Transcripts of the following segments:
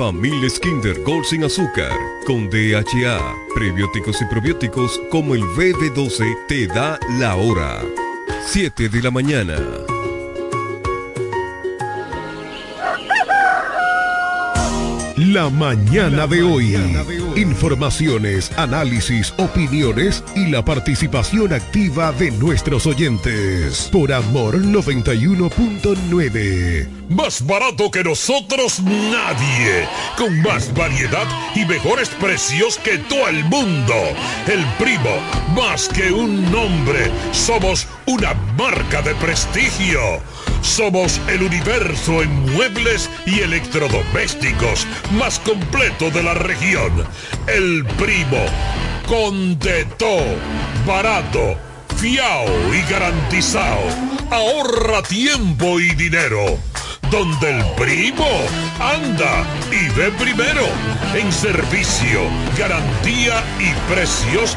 Familia Kinder Gold sin azúcar, con DHA, prebióticos y probióticos como el BB12 te da la hora. 7 de la mañana. La mañana de hoy. Informaciones, análisis, opiniones y la participación activa de nuestros oyentes. Por Amor 91.9. Más barato que nosotros nadie. Con más variedad y mejores precios que todo el mundo. El primo, más que un nombre, somos una marca de prestigio. Somos el universo en muebles y electrodomésticos más completo de la región. El primo. Con de. Barato. Fiao y garantizado. Ahorra tiempo y dinero. Donde el primo anda y ve primero. En servicio, garantía y precios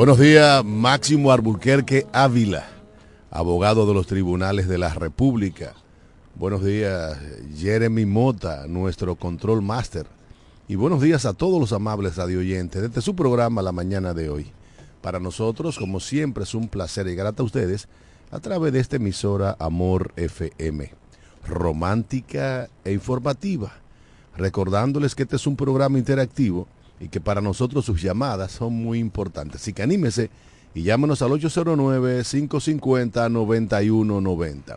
Buenos días, Máximo Alburquerque Ávila, abogado de los tribunales de la República. Buenos días, Jeremy Mota, nuestro control master. Y buenos días a todos los amables radioyentes desde su programa la mañana de hoy. Para nosotros, como siempre, es un placer llegar a ustedes a través de esta emisora Amor FM, romántica e informativa, recordándoles que este es un programa interactivo y que para nosotros sus llamadas son muy importantes. Así que anímese y llámenos al 809-550-9190.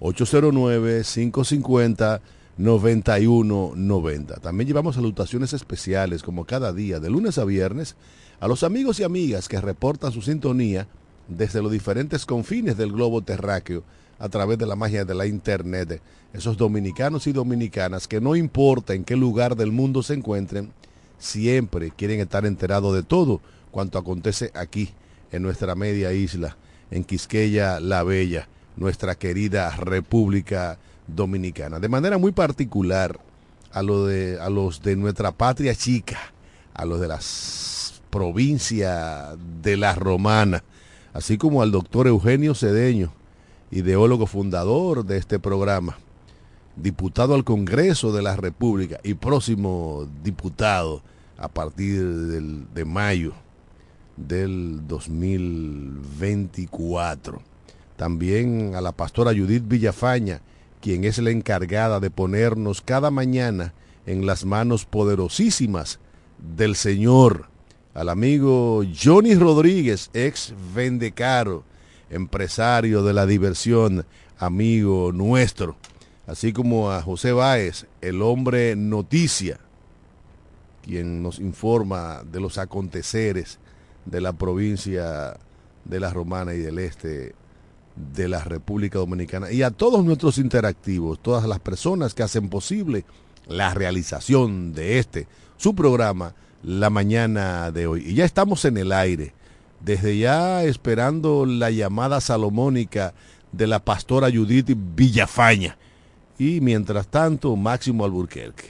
809-550-9190. También llevamos salutaciones especiales como cada día, de lunes a viernes, a los amigos y amigas que reportan su sintonía desde los diferentes confines del globo terráqueo a través de la magia de la internet. Esos dominicanos y dominicanas que no importa en qué lugar del mundo se encuentren, siempre quieren estar enterados de todo cuanto acontece aquí, en nuestra media isla, en Quisqueya la Bella nuestra querida República Dominicana. De manera muy particular a, los de nuestra patria chica, a los de las provincias de la Romana, así como al doctor Eugenio Cedeño, ideólogo fundador de este programa, diputado al Congreso de la República y próximo diputado a partir del, de mayo del 2024 también a la pastora Judith Villafaña, quien es la encargada de ponernos cada mañana en las manos poderosísimas del Señor al amigo Johnny Rodríguez, ex Vendecaro, empresario de la diversión, amigo nuestro, así como a José Báez, el hombre noticia, quien nos informa de los aconteceres de la provincia de la Romana y del Este de la República Dominicana y a todos nuestros interactivos, todas las personas que hacen posible la realización de este, su programa, la mañana de hoy. Y ya estamos en el aire, desde ya esperando la llamada salomónica de la pastora Judith Villafaña. Y mientras tanto, Máximo Alburquerque.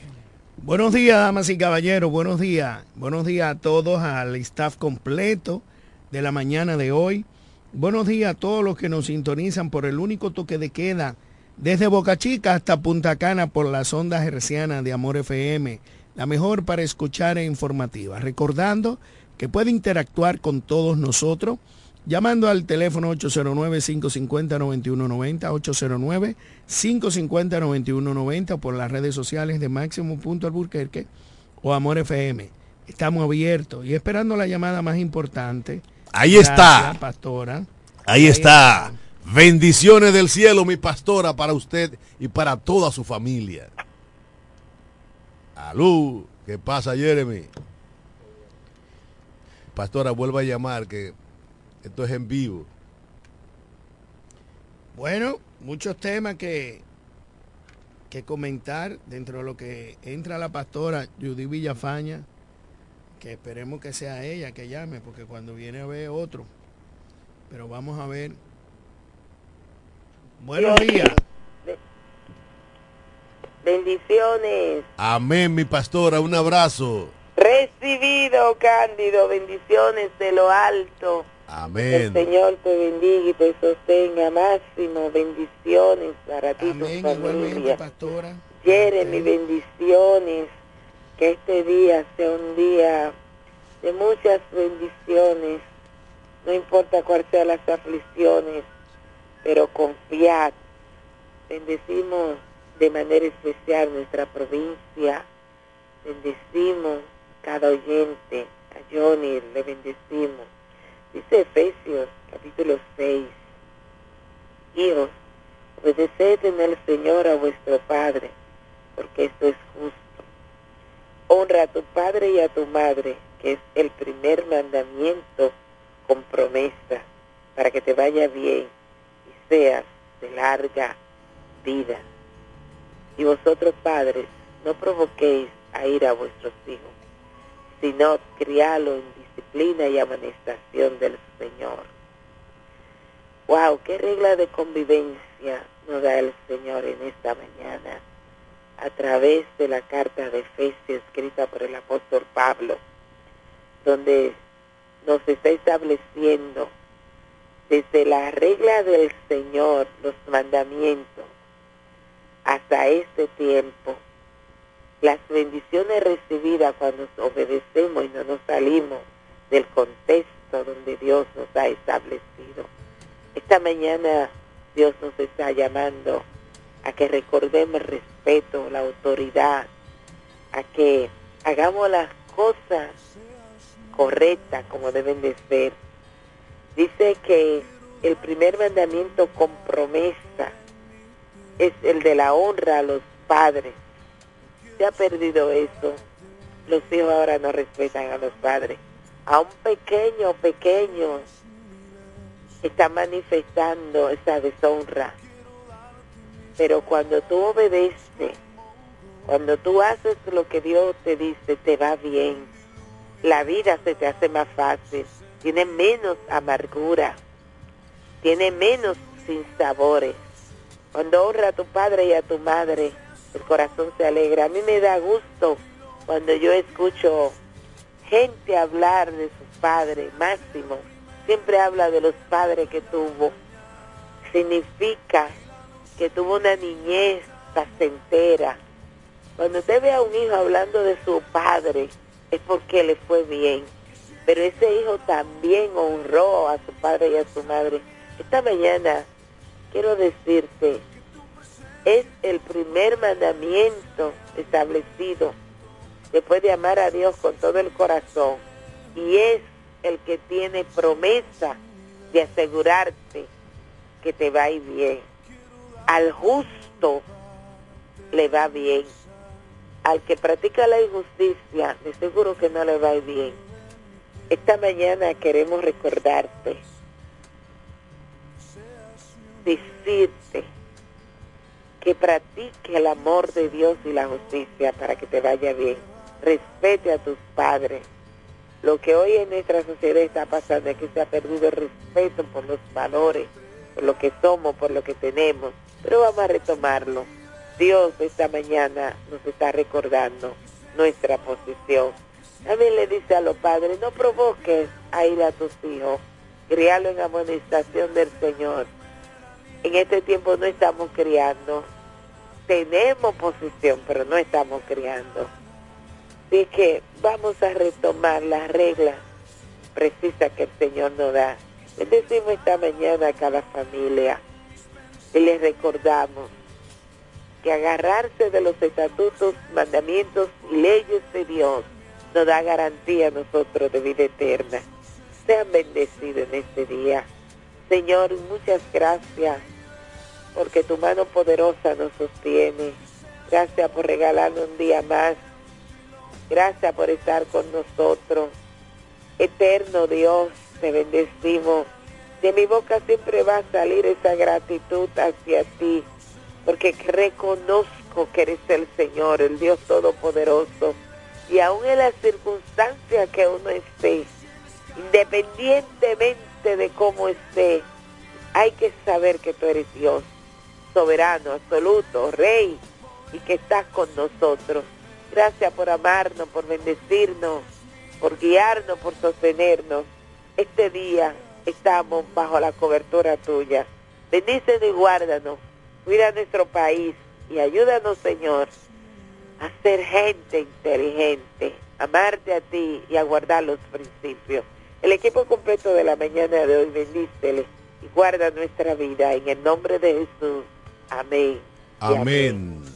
Buenos días, damas y caballeros, buenos días. Buenos días a todos, al staff completo de la mañana de hoy. Buenos días a todos los que nos sintonizan por el único toque de queda desde Boca Chica hasta Punta Cana por las ondas hercianas de Amor FM, la mejor para escuchar e informativa. Recordando que puede interactuar con todos nosotros llamando al teléfono 809-550-9190, 809-550-9190 por las redes sociales de Máximo Punto Alburquerque o Amor FM. Estamos abiertos y esperando la llamada más importante Ahí está. pastora. Ahí, está. Bendiciones del cielo, mi pastora, para usted y para toda su familia. Alú, ¿qué pasa, Jeremy? Pastora, vuelva a llamar, que esto es en vivo. Bueno, muchos temas que, que comentar dentro de lo que entra la pastora Judy Villafaña que esperemos que sea ella que llame, porque cuando viene a ver otro. Pero vamos a ver. Buenos días. Bendiciones. Amén, mi pastora, un abrazo. Recibido, Cándido, bendiciones de lo alto. Amén. El Señor te bendiga y te sostenga máximo. Bendiciones para ti, Amén, tu familia. pastora. Jeremy, bendiciones que este día sea un día de muchas bendiciones, no importa cuáles sean las aflicciones, pero confiad. Bendecimos de manera especial nuestra provincia, bendecimos cada oyente, a Johnny le bendecimos. Dice Efesios capítulo 6, hijos, obedeced en el Señor a vuestro Padre, porque esto es justo honra a tu padre y a tu madre, que es el primer mandamiento con promesa, para que te vaya bien y seas de larga vida. Y vosotros padres, no provoquéis a ir a vuestros hijos, sino crialo en disciplina y amonestación del Señor. Wow, qué regla de convivencia nos da el Señor en esta mañana a través de la carta de Efesios escrita por el apóstol Pablo, donde nos está estableciendo desde la regla del Señor, los mandamientos, hasta este tiempo, las bendiciones recibidas cuando obedecemos y no nos salimos del contexto donde Dios nos ha establecido. Esta mañana Dios nos está llamando a que recordemos el respeto, la autoridad, a que hagamos las cosas correctas como deben de ser. Dice que el primer mandamiento con promesa es el de la honra a los padres. Se ha perdido eso. Los hijos ahora no respetan a los padres. A un pequeño, pequeño, está manifestando esa deshonra pero cuando tú obedeces, cuando tú haces lo que Dios te dice, te va bien. La vida se te hace más fácil, tiene menos amargura, tiene menos sinsabores. Cuando honra a tu padre y a tu madre, el corazón se alegra. A mí me da gusto cuando yo escucho gente hablar de sus padres, Máximo. Siempre habla de los padres que tuvo. Significa que tuvo una niñez placentera. Cuando usted ve a un hijo hablando de su padre, es porque le fue bien. Pero ese hijo también honró a su padre y a su madre. Esta mañana quiero decirte, es el primer mandamiento establecido después de amar a Dios con todo el corazón, y es el que tiene promesa de asegurarte que te va a ir bien. Al justo le va bien. Al que practica la injusticia, de seguro que no le va a ir bien. Esta mañana queremos recordarte, decirte que practique el amor de Dios y la justicia para que te vaya bien. Respete a tus padres. Lo que hoy en nuestra sociedad está pasando es que se ha perdido el respeto por los valores, por lo que somos, por lo que tenemos. Pero vamos a retomarlo. Dios esta mañana nos está recordando nuestra posición. También le dice a los padres, no provoques a ir a tus hijos, criarlo en amonestación del Señor. En este tiempo no estamos criando, tenemos posición, pero no estamos criando. Así que vamos a retomar las reglas precisas que el Señor nos da. decimos esta mañana a cada familia y les recordamos que agarrarse de los estatutos, mandamientos y leyes de Dios nos da garantía a nosotros de vida eterna. Sean bendecidos en este día. Señor, muchas gracias porque tu mano poderosa nos sostiene. Gracias por regalarnos un día más. Gracias por estar con nosotros. Eterno Dios, te bendecimos. De mi boca siempre va a salir esa gratitud hacia ti, porque reconozco que eres el Señor, el Dios Todopoderoso. Y aún en las circunstancias que uno esté, independientemente de cómo esté, hay que saber que tú eres Dios soberano, absoluto, rey, y que estás con nosotros. Gracias por amarnos, por bendecirnos, por guiarnos, por sostenernos. Este día estamos bajo la cobertura tuya. Bendícenos y guárdanos. Cuida nuestro país y ayúdanos, Señor, a ser gente inteligente, amarte a ti y a guardar los principios. El equipo completo de la mañana de hoy, bendícele y guarda nuestra vida en el nombre de Jesús. Amén. Amén. Amén.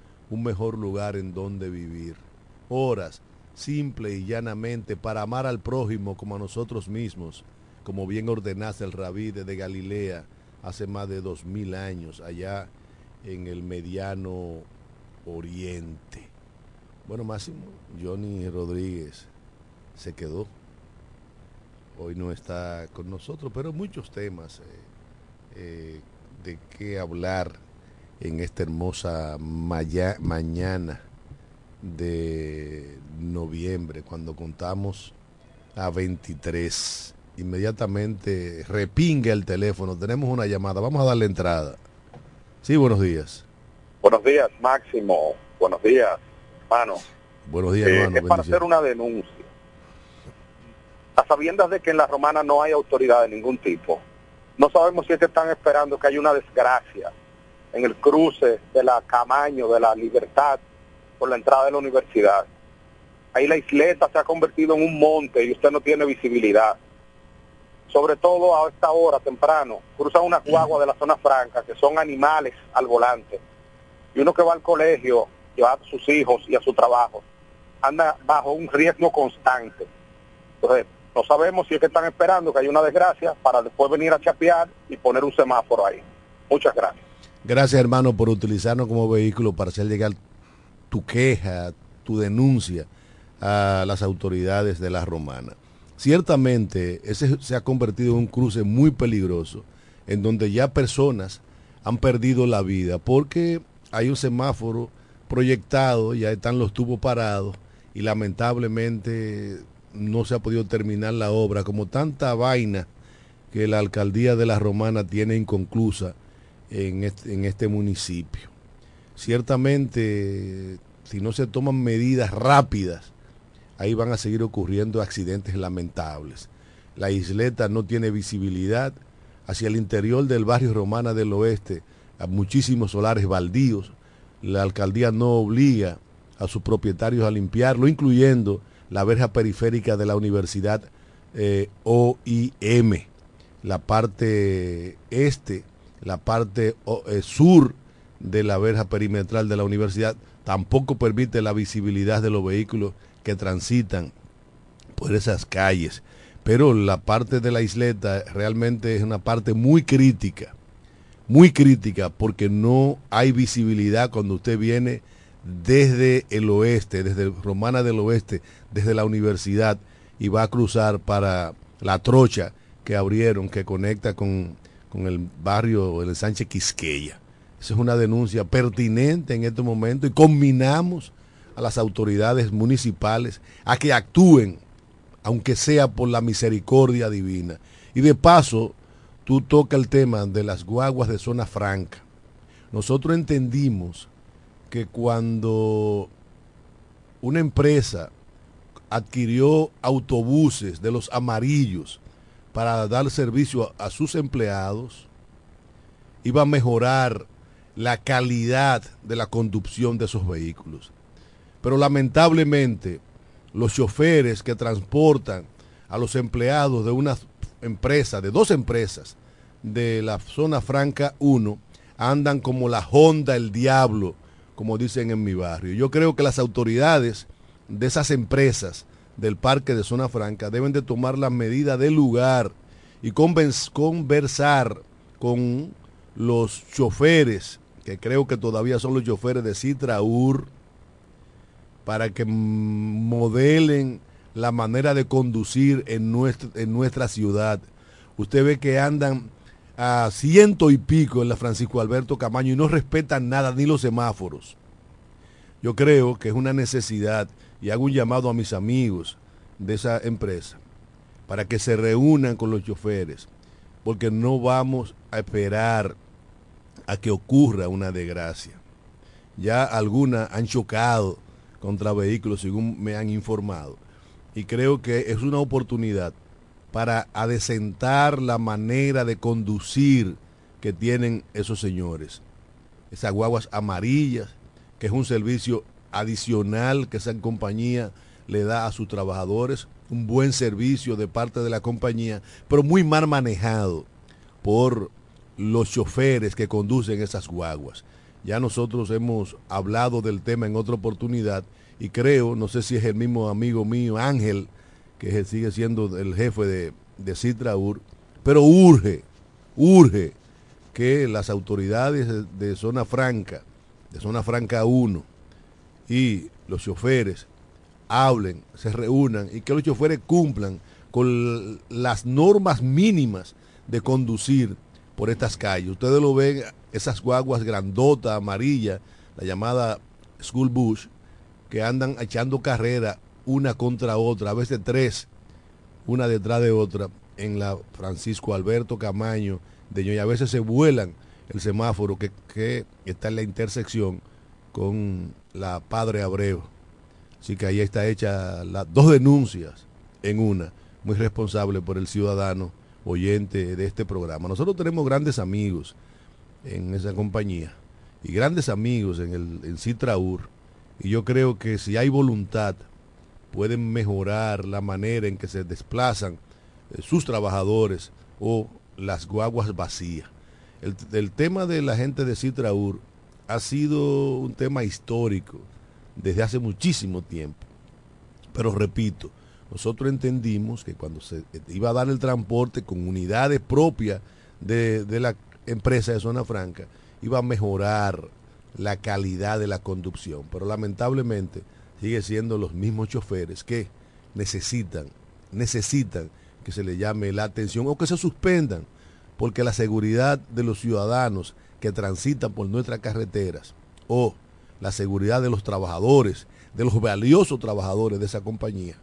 un mejor lugar en donde vivir. Horas, simple y llanamente, para amar al prójimo como a nosotros mismos, como bien ordenase el rabí de Galilea hace más de dos mil años, allá en el mediano oriente. Bueno, Máximo, Johnny Rodríguez se quedó. Hoy no está con nosotros, pero muchos temas eh, eh, de qué hablar en esta hermosa mañana de noviembre, cuando contamos a 23. Inmediatamente repingue el teléfono, tenemos una llamada, vamos a darle entrada. Sí, buenos días. Buenos días, Máximo. Buenos días, hermano. Buenos días, hermano. Es para hacer una denuncia. A sabiendas de que en la romana no hay autoridad de ningún tipo, no sabemos si es que están esperando que haya una desgracia en el cruce de la Camaño, de la Libertad, por la entrada de la universidad. Ahí la isleta se ha convertido en un monte y usted no tiene visibilidad. Sobre todo a esta hora temprano, cruzan una guagua de la zona franca, que son animales al volante. Y uno que va al colegio, lleva a sus hijos y a su trabajo, anda bajo un riesgo constante. Entonces, no sabemos si es que están esperando que haya una desgracia para después venir a chapear y poner un semáforo ahí. Muchas gracias. Gracias, hermano, por utilizarnos como vehículo para hacer llegar tu queja, tu denuncia a las autoridades de la romana. Ciertamente, ese se ha convertido en un cruce muy peligroso, en donde ya personas han perdido la vida, porque hay un semáforo proyectado, ya están los tubos parados, y lamentablemente no se ha podido terminar la obra, como tanta vaina que la alcaldía de la Romana tiene inconclusa en este, municipio. Ciertamente, si no se toman medidas rápidas, ahí van a seguir ocurriendo accidentes lamentables. la isleta no tiene visibilidad, hacia el interior del barrio Romana del Oeste, a muchísimos solares baldíos, la alcaldía no obliga a sus propietarios a limpiarlo, incluyendo la verja periférica de la Universidad eh, OIM, la parte este, la parte eh, sur de la verja perimetral de la universidad, tampoco permite la visibilidad de los vehículos que transitan por esas calles. Pero la parte de la isleta realmente es una parte muy crítica, muy crítica porque no hay visibilidad cuando usted viene desde el oeste, desde Romana del Oeste, desde la universidad y va a cruzar para la trocha que abrieron, que conecta con, con el barrio, el Sánchez Quisqueya. Esa es una denuncia pertinente en este momento y combinamos a las autoridades municipales a que actúen, aunque sea por la misericordia divina. Y de paso, tú toca el tema de las guaguas de zona franca. Nosotros entendimos que cuando una empresa adquirió autobuses de los amarillos para dar servicio a, sus empleados, iba a mejorar la calidad de la conducción de esos vehículos. Pero lamentablemente los choferes que transportan a los empleados de una empresa, de dos empresas de la zona franca 1, andan como la Honda el diablo como dicen en mi barrio. Yo creo que las autoridades de esas empresas del parque de Zona Franca deben de tomar las medidas del lugar y conversar con los choferes, que creo que todavía son los choferes de Citraur, para que modelen la manera de conducir en nuestra, en nuestra ciudad. Usted ve que andan a ciento y pico en la Francisco Alberto Camaño y no respetan nada, ni los semáforos. Yo creo que es una necesidad y hago un llamado a mis amigos de esa empresa para que se reúnan con los choferes, porque no vamos a esperar a que ocurra una desgracia. Ya algunas han chocado contra vehículos, según me han informado, y creo que es una oportunidad para adecentar la manera de conducir que tienen esos señores. Esas guaguas amarillas, que es un servicio adicional que esa compañía le da a sus trabajadores, un buen servicio de parte de la compañía, pero muy mal manejado por los choferes que conducen esas guaguas. Ya nosotros hemos hablado del tema en otra oportunidad y creo, no sé si es el mismo amigo mío, Ángel, que sigue siendo el jefe de, de Citraur, pero urge, urge que las autoridades de, zona franca, de zona franca 1 y los choferes hablen, se reúnan y que los choferes cumplan con las normas mínimas de conducir por estas calles. Ustedes lo ven, esas guaguas grandotas, amarillas, la llamada School Bush, que andan echando carrera una contra otra, a veces tres, una detrás de otra, en la Francisco Alberto Camaño de y a veces se vuelan el semáforo que, que está en la intersección con la Padre Abreu. Así que ahí está hecha las dos denuncias en una, muy responsable por el ciudadano oyente de este programa. Nosotros tenemos grandes amigos en esa compañía y grandes amigos en el en Citraur y yo creo que si hay voluntad pueden mejorar la manera en que se desplazan eh, sus trabajadores o las guaguas vacías. El, tema de la gente de Citraur ha sido un tema histórico desde hace muchísimo tiempo. Pero repito, nosotros entendimos que cuando se iba a dar el transporte con unidades propias de, de la empresa de Zona Franca, iba a mejorar la calidad de la conducción. Pero lamentablemente sigue siendo los mismos choferes que necesitan, necesitan que se le llame la atención o que se suspendan, porque la seguridad de los ciudadanos que transitan por nuestras carreteras o la seguridad de los trabajadores, de los valiosos trabajadores de esa compañía,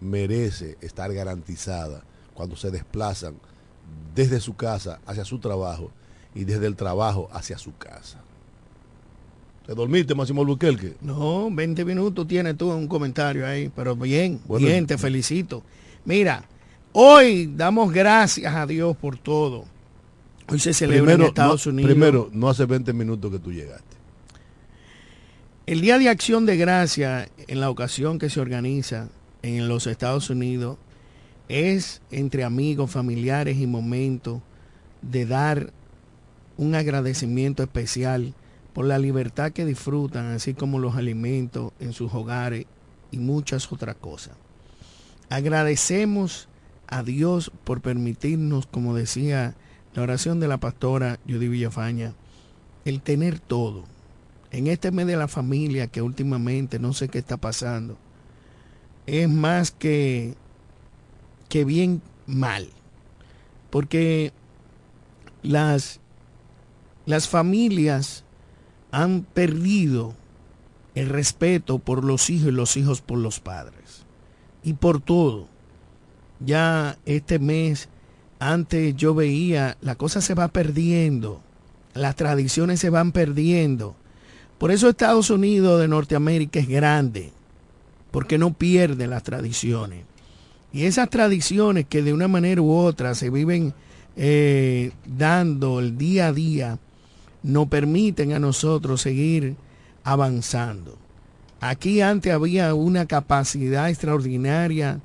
merece estar garantizada cuando se desplazan desde su casa hacia su trabajo y desde el trabajo hacia su casa. ¿Te dormiste, Máximo Albuquerque? No, 20 minutos tienes tú un comentario ahí, pero bien, bien, te felicito. Mira, Hoy damos gracias a Dios por todo. Hoy se celebra en Estados no, Unidos. Primero, no hace 20 minutos que tú llegaste. El Día de Acción de Gracia, en la ocasión que se organiza en los Estados Unidos, es entre amigos, familiares y momentos de dar un agradecimiento especial por la libertad que disfrutan, así como los alimentos en sus hogares y muchas otras cosas. Agradecemos a Dios por permitirnos, como decía la oración de la pastora Judy Villafaña, el tener todo en este mes de la familia que últimamente no sé qué está pasando, es más que, que bien mal. Porque las, las familias han perdido el respeto por los hijos y los hijos por los padres. Y por todo. Ya este mes, antes yo veía, la cosa se va perdiendo. Las tradiciones se van perdiendo por eso Estados Unidos de Norteamérica es grande, porque no pierde las tradiciones. Y esas tradiciones que de una manera u otra se viven eh, dando el día a día, nos permiten a nosotros seguir avanzando. Aquí antes había una capacidad extraordinaria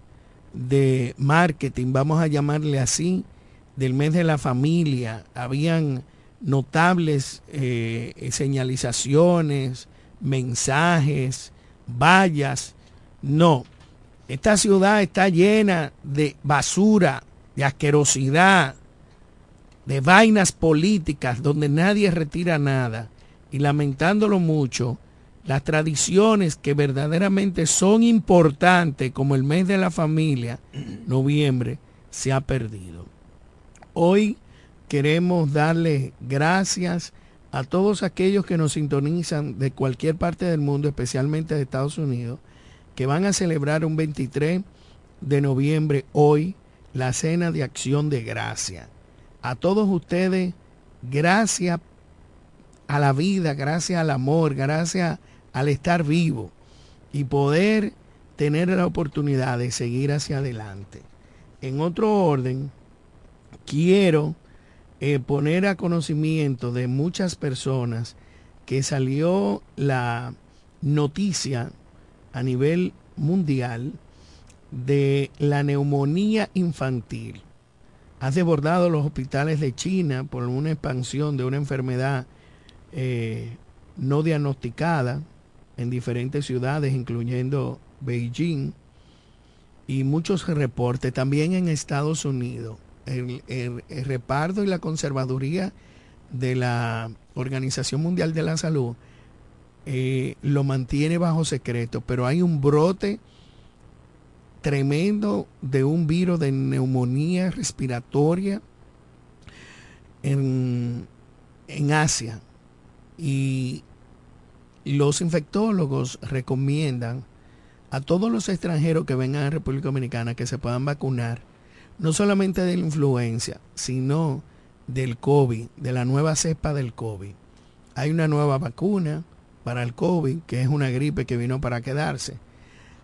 de marketing, vamos a llamarle así, del mes de la familia. Habían notables eh, señalizaciones, mensajes, vallas. No, esta ciudad está llena de basura, de asquerosidad, de vainas políticas donde nadie retira nada. Y lamentándolo mucho, las tradiciones que verdaderamente son importantes, como el mes de la familia, noviembre, se ha perdido. Hoy queremos darle gracias a todos aquellos que nos sintonizan de cualquier parte del mundo, especialmente de Estados Unidos, que van a celebrar un 23 de noviembre hoy la cena de acción de gracia. A todos ustedes, gracias a la vida, gracias al amor, gracias al estar vivo y poder tener la oportunidad de seguir hacia adelante. En otro orden, quiero eh, poner a conocimiento de muchas personas que salió la noticia a nivel mundial de la neumonía infantil. Ha desbordado los hospitales de China por una expansión de una enfermedad eh, no diagnosticada en diferentes ciudades, incluyendo Beijing, y muchos reportes también en Estados Unidos el, reparto y la conservaduría de la Organización Mundial de la Salud eh, lo mantiene bajo secreto, pero hay un brote tremendo de un virus de neumonía respiratoria en, en Asia. Y los infectólogos recomiendan a todos los extranjeros que vengan a República Dominicana que se puedan vacunar no solamente de la influencia, sino del COVID, de la nueva cepa del COVID. Hay una nueva vacuna para el COVID, que es una gripe que vino para quedarse.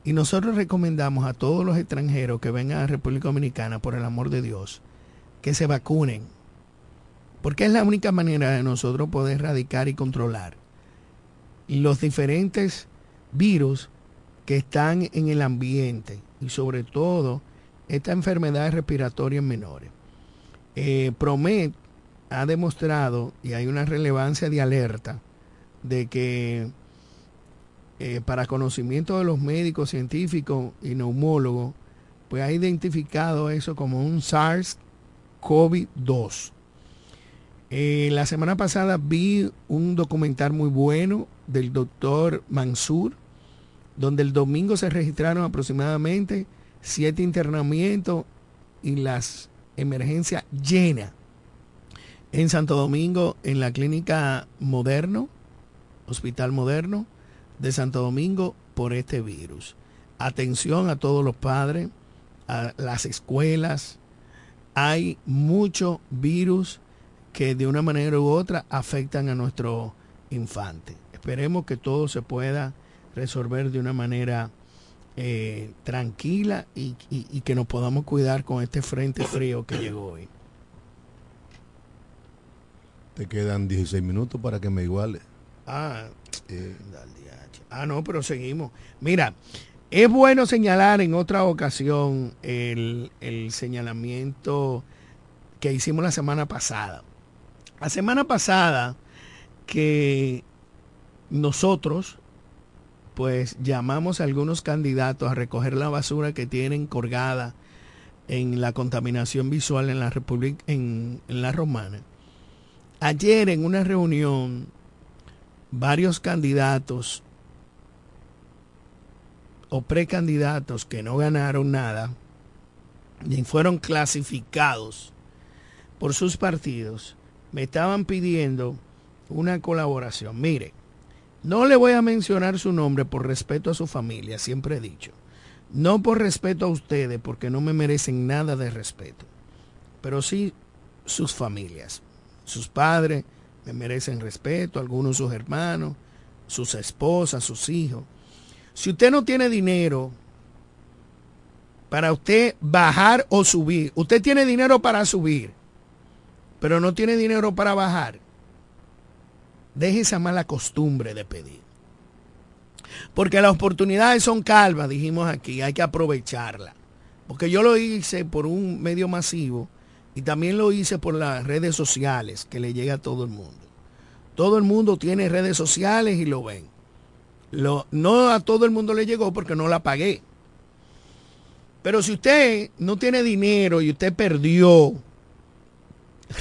Y nosotros recomendamos a todos los extranjeros que vengan a República Dominicana, por el amor de Dios, que se vacunen. Porque es la única manera de nosotros poder erradicar y controlar los diferentes virus que están en el ambiente y sobre todo esta enfermedad respiratoria en menores. Eh, Promet ha demostrado, y hay una relevancia de alerta, de que eh, para conocimiento de los médicos, científicos y neumólogos, pues ha identificado eso como un SARS-CoV-2. Eh, la semana pasada vi un documental muy bueno del doctor Mansur, donde el domingo se registraron aproximadamente siete internamientos y las emergencias llenas en Santo Domingo, en la clínica moderno, Hospital Moderno de Santo Domingo, por este virus. Atención a todos los padres, a las escuelas. Hay mucho virus que de una manera u otra afectan a nuestro infante. Esperemos que todo se pueda resolver de una manera eh, tranquila y, y- y que nos podamos cuidar con este frente frío que llegó hoy. Te quedan 16 minutos para que me iguale. Ah, Eh, Ah, no, pero seguimos. Mira, es bueno señalar en otra ocasión el, el señalamiento que hicimos la semana pasada. La semana pasada que nosotros pues llamamos a algunos candidatos a recoger la basura que tienen colgada en la contaminación visual en la República en, la Romana. Ayer en una reunión varios candidatos o precandidatos que no ganaron nada y fueron clasificados por sus partidos, me estaban pidiendo una colaboración. Mire, no le voy a mencionar su nombre por respeto a su familia, siempre he dicho. No por respeto a ustedes, porque no me merecen nada de respeto, pero sí sus familias. Sus padres me merecen respeto, algunos sus hermanos, sus esposas, sus hijos. Si usted no tiene dinero para usted bajar o subir, usted tiene dinero para subir, pero no tiene dinero para bajar, deje esa mala costumbre de pedir. Porque las oportunidades son calvas, dijimos aquí, hay que aprovecharla. Porque yo lo hice por un medio masivo y también lo hice por las redes sociales, que le llega a todo el mundo. Todo el mundo tiene redes sociales y lo ven. No a todo el mundo le llegó porque no la pagué. Pero si usted no tiene dinero y usted perdió,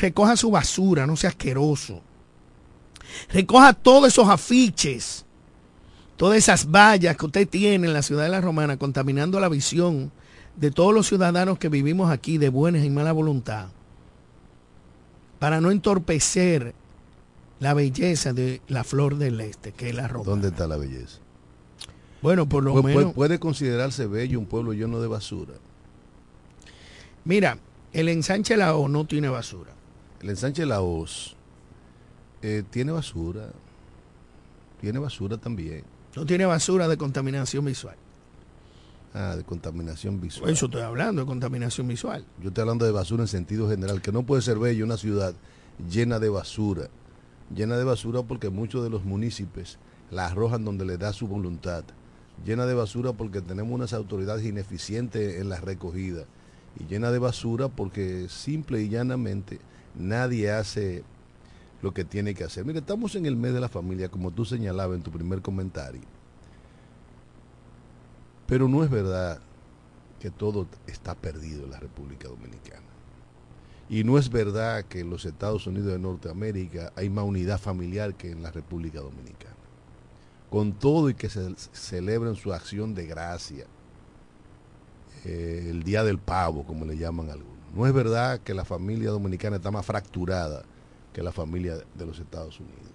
recoja su basura, no sea asqueroso. Recoja todos esos afiches, todas esas vallas que usted tiene en la ciudad de la Romana, contaminando la visión de todos los ciudadanos que vivimos aquí de buena y mala voluntad, para no entorpecer la belleza de la flor del este, que es la Romana. ¿Dónde está la belleza? Bueno, por lo Pu- menos. puede considerarse bello un pueblo lleno de basura. Mira, el ensanche La O no tiene basura. El ensanche La Hoz eh, tiene basura. Tiene basura también. No tiene basura de contaminación visual. Ah, de contaminación visual. Por eso estoy hablando de contaminación visual. Yo estoy hablando de basura en sentido general, que no puede ser bello una ciudad llena de basura. Llena de basura porque muchos de los municipios la arrojan donde le da su voluntad. Llena de basura porque tenemos unas autoridades ineficientes en la recogida. Y llena de basura porque simple y llanamente nadie hace lo que tiene que hacer. Mire, estamos en el mes de la familia, como tú señalabas en tu primer comentario. Pero no es verdad que todo está perdido en la República Dominicana. Y no es verdad que en los Estados Unidos de Norteamérica hay más unidad familiar que en la República Dominicana. Con todo y que se celebren su acción de gracia, eh, el Día del Pavo, como le llaman algunos. No es verdad que la familia dominicana está más fracturada que la familia de los Estados Unidos.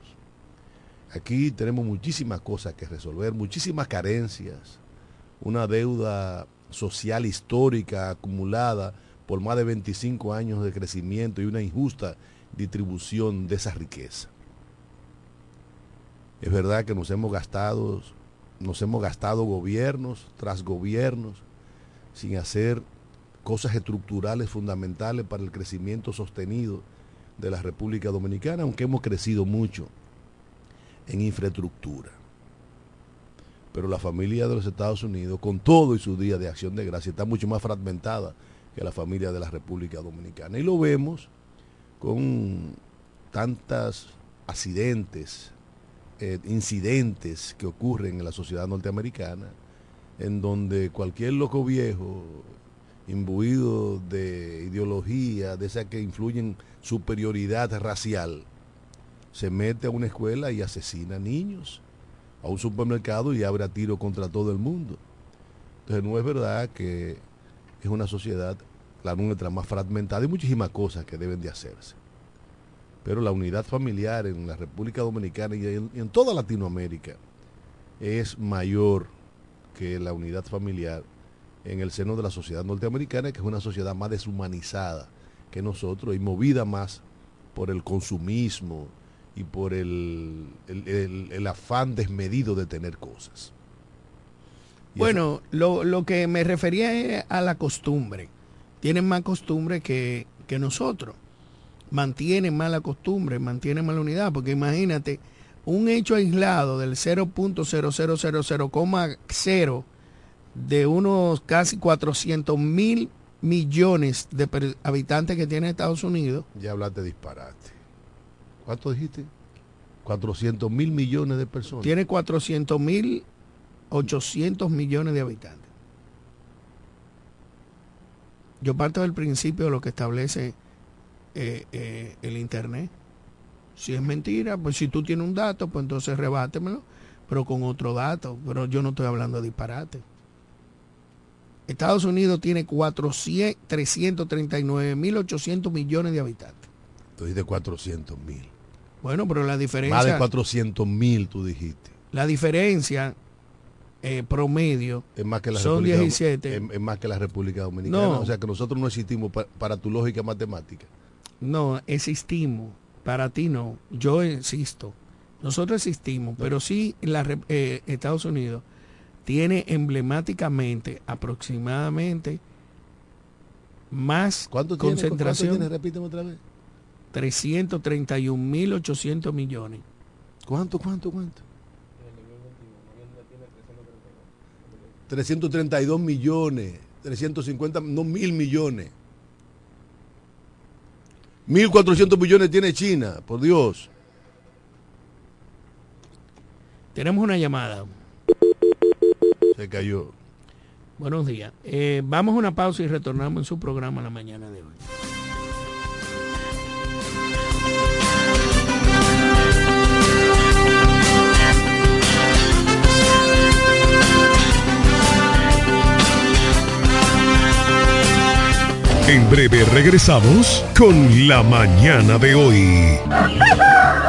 Aquí tenemos muchísimas cosas que resolver, muchísimas carencias, una deuda social histórica acumulada por más de 25 años de crecimiento y una injusta distribución de esa riqueza. Es verdad que nos hemos gastado, nos hemos gastado gobiernos tras gobiernos sin hacer cosas estructurales fundamentales para el crecimiento sostenido de la República Dominicana, aunque hemos crecido mucho en infraestructura. Pero la familia de los Estados Unidos, con todo y su día de acción de gracia, está mucho más fragmentada que la familia de la República Dominicana. Y lo vemos con tantos accidentes, eh, incidentes que ocurren en la sociedad norteamericana, en donde cualquier loco viejo, imbuido de ideología, de esas que influyen superioridad racial, se mete a una escuela y asesina niños, a un supermercado y abre a tiro contra todo el mundo. Entonces no es verdad que es una sociedad, la nuestra, más fragmentada y muchísimas cosas que deben de hacerse. Pero la unidad familiar en la República Dominicana y en, en toda Latinoamérica es mayor que la unidad familiar en el seno de la sociedad norteamericana, que es una sociedad más deshumanizada que nosotros y movida más por el consumismo y por el, el- afán desmedido de tener cosas. Bueno, lo, lo que me refería es a la costumbre. Tienen más costumbre que, que nosotros. Mantienen mala costumbre, mantienen mala unidad, porque imagínate, un hecho aislado del 0.0000,0 de unos casi 400 mil millones de habitantes que tiene Estados Unidos, Ya hablaste disparate. ¿Cuánto dijiste? 400 mil millones de personas. tiene 400 mil 800 millones de habitantes. Yo parto del principio de lo que establece eh, eh, el Internet. Si es mentira, pues si tú tienes un dato, pues entonces rebátemelo, pero con otro dato. Pero yo no estoy hablando de disparate. Estados Unidos tiene 400 339.800 millones de habitantes. Tú dijiste 400 mil. Bueno, pero la Más de diferencia, 400 mil tú dijiste. la diferencia eh, promedio Es más que la Son República 17. Es, es más que la República Dominicana. No. O sea que nosotros no existimos pa- para tu lógica matemática. No, existimos. Para ti no. Yo existo. Nosotros existimos, pero sí la, eh, Estados Unidos tiene emblemáticamente aproximadamente más ¿Cuánto tiene? ¿Cuánto concentración, tiene? Repíteme otra vez. 331.800 millones. ¿Cuánto, cuánto, cuánto? 332 millones, 350, no mil millones. 1.400 millones tiene China, por Dios. Tenemos una llamada. Se cayó. Buenos días. Eh, vamos a una pausa y retornamos en su programa la mañana de hoy. En breve regresamos con la mañana de hoy.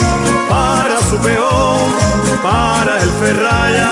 para su peón, para el ferraya.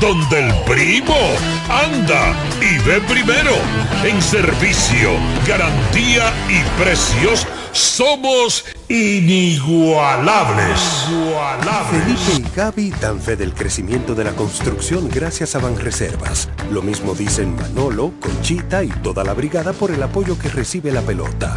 Donde el primo anda y ve primero. En servicio, garantía y precios somos inigualables. Felipe y Gaby dan fe del crecimiento de la construcción gracias a Banreservas. Lo mismo dicen Manolo, Conchita y toda la brigada por el apoyo que recibe la pelota.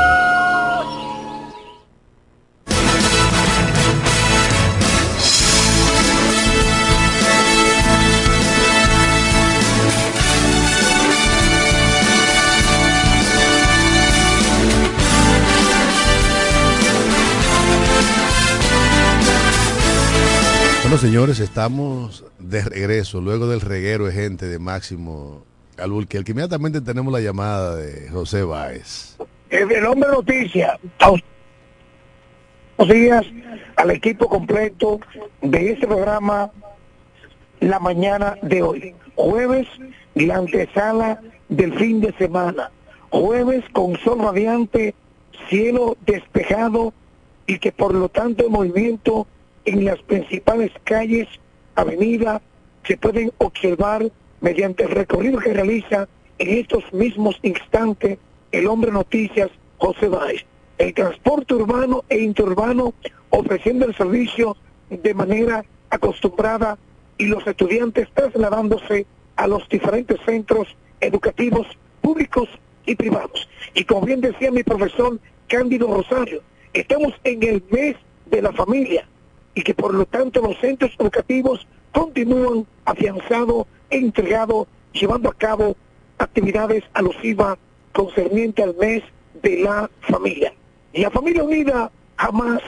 Bueno, señores, estamos de regreso, luego del reguero de gente de Máximo Albulque, el que inmediatamente tenemos la llamada de José Báez. El hombre noticia. Buenos días al equipo completo de este programa la mañana de hoy. Jueves, la antesala del fin de semana. Jueves con sol radiante, cielo despejado y que por lo tanto el movimiento en las principales calles, avenida, se pueden observar mediante el recorrido que realiza en estos mismos instantes el hombre noticias José Báez. El transporte urbano e interurbano ofreciendo el servicio de manera acostumbrada y los estudiantes trasladándose a los diferentes centros educativos públicos y privados. Y como bien decía mi profesor Cándido Rosario, estamos en el mes de la familia y que por lo tanto los centros educativos continúan afianzados, entregados, llevando a cabo actividades alusivas concerniente al mes de la familia. Y la familia unida jamás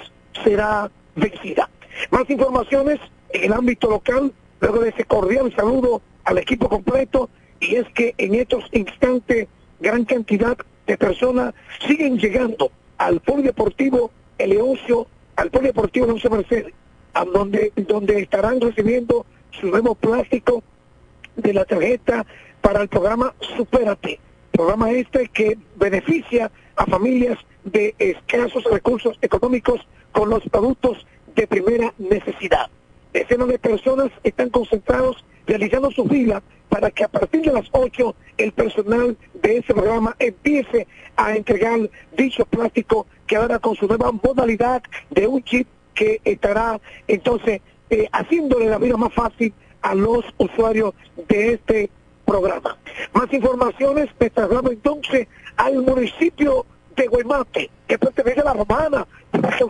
será vencida. Más informaciones en el ámbito local, luego de ese cordial saludo al equipo completo, y es que en estos instantes gran cantidad de personas siguen llegando al polideportivo Eleoncio al Polideportivo José Mercedes, a donde, donde estarán recibiendo su nuevo plástico de la tarjeta para el programa Supérate, programa este que beneficia a familias de escasos recursos económicos con los productos de primera necesidad. Decenas de personas están concentrados realizando su fila para que a partir de las 8 el personal de ese programa empiece a entregar dicho plástico que ahora con su nueva modalidad de un chip que estará entonces eh, haciéndole la vida más fácil a los usuarios de este programa. Más informaciones, me traslado entonces al municipio de Guaymate, que pertenece a la Romana,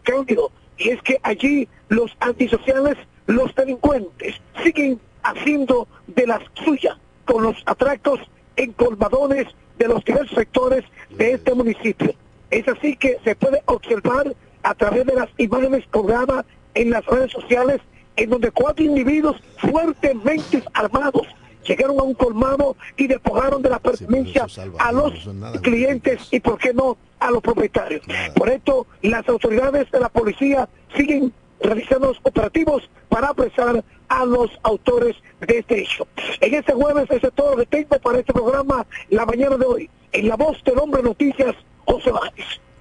Cándido, y es que allí los antisociales, los delincuentes, siguen haciendo de las suyas con los atracos en de los diversos sectores de este municipio. Es así que se puede observar a través de las imágenes colgadas en las redes sociales en donde cuatro individuos fuertemente armados llegaron a un colmado y despojaron de la pertenencia a los clientes y, por qué no, a los propietarios. Por esto, las autoridades de la policía siguen realizando los operativos para apresar a los autores de este hecho. En este jueves, ese es todo lo que tengo para este programa la mañana de hoy. En la voz del hombre noticias,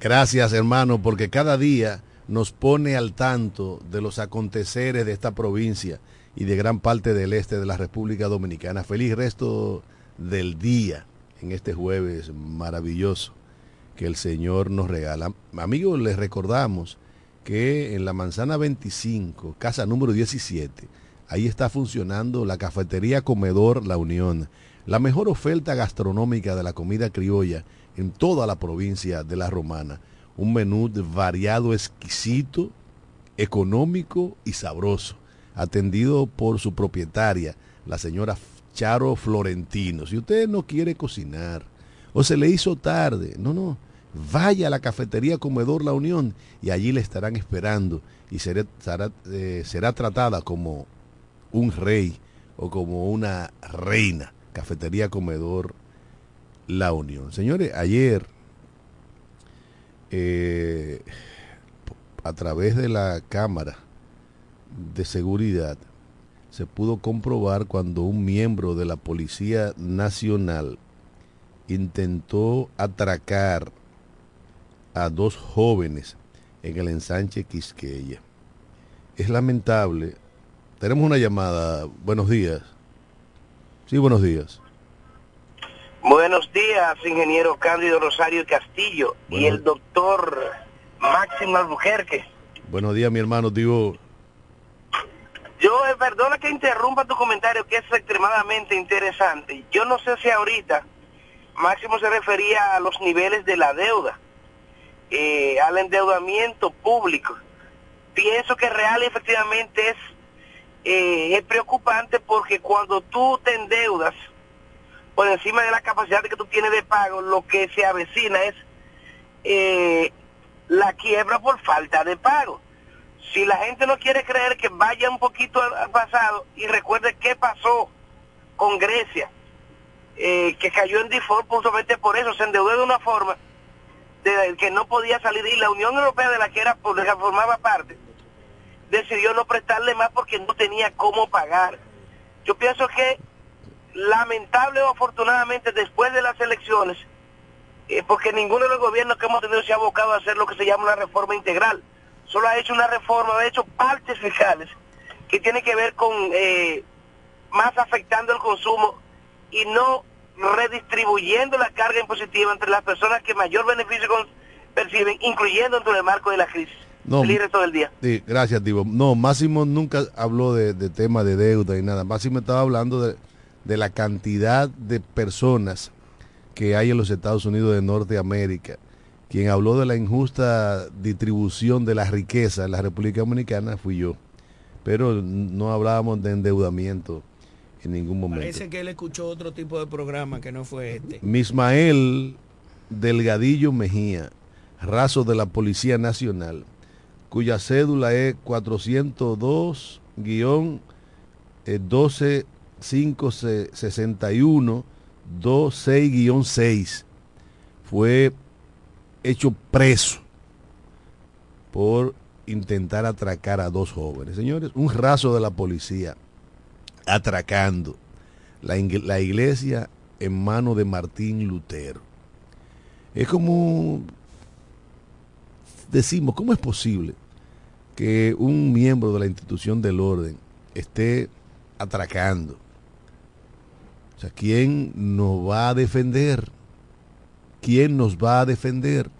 Gracias, hermano, porque cada día nos pone al tanto de los aconteceres de esta provincia y de gran parte del este de la República Dominicana. Feliz resto del día en este jueves maravilloso que el Señor nos regala. Amigos, les recordamos que en la manzana 25, casa número 17, ahí está funcionando la cafetería Comedor La Unión, la mejor oferta gastronómica de la comida criolla en toda la provincia de La Romana. un menú variado, exquisito, económico y sabroso, atendido por su propietaria, la señora Charo Florentino. Si usted no quiere cocinar o se le hizo tarde, no, no, vaya a la cafetería Comedor La Unión y allí le estarán esperando y será, eh, será tratada como un rey o como una reina. Cafetería Comedor La Unión. Señores, ayer eh, a través de la cámara de seguridad se pudo comprobar cuando un miembro de la Policía Nacional intentó atracar a dos jóvenes en el ensanche Quisqueya. Es lamentable. Tenemos una llamada. Buenos días. Sí, buenos días. Buenos días, ingeniero Cándido Rosario Castillo y el doctor Máximo Albuquerque. Buenos días, mi hermano, digo. Yo, eh, perdona que interrumpa tu comentario, que es extremadamente interesante. Yo no sé si ahorita Máximo se refería a los niveles de la deuda, eh, al endeudamiento público. Pienso que real efectivamente es, eh, es preocupante porque cuando tú te endeudas por encima de la capacidad que tú tienes de pago, lo que se avecina es la quiebra por falta de pago. Si la gente no quiere creer que vaya un poquito al, pasado y recuerde qué pasó con Grecia, eh, que cayó en default justamente por eso, se endeudó de una forma de que no podía salir y la Unión Europea de la que era de formaba parte decidió no prestarle más porque no tenía cómo pagar. Yo pienso que lamentable o afortunadamente después de las elecciones eh, porque ninguno de los gobiernos que hemos tenido se ha abocado a hacer lo que se llama una reforma integral. Solo ha hecho una reforma, ha hecho partes fiscales que tiene que ver con eh, más afectando el consumo y no redistribuyendo la carga impositiva entre las personas que mayor beneficio perciben, incluyendo dentro del marco de la crisis. No, día. Sí, gracias, Tibo. No, Máximo nunca habló de, tema de deuda y nada. Máximo estaba hablando de, de la cantidad de personas que hay en los Estados Unidos de Norteamérica. Quien habló de la injusta distribución de la riqueza en la República Dominicana fui yo. Pero no hablábamos de endeudamiento en ningún momento. Parece que él escuchó otro tipo de programa que no fue este. Mismael Delgadillo Mejía, raso de la Policía Nacional, cuya cédula es 402-12561 26-6 fue hecho preso por intentar atracar a dos jóvenes. Señores, un raso de la policía atracando la, la iglesia en mano de Martín Lutero. Es como decimos, ¿cómo es posible que un miembro de la institución del orden esté atracando sea, ¿quién nos va a defender? ¿Quién nos va a defender?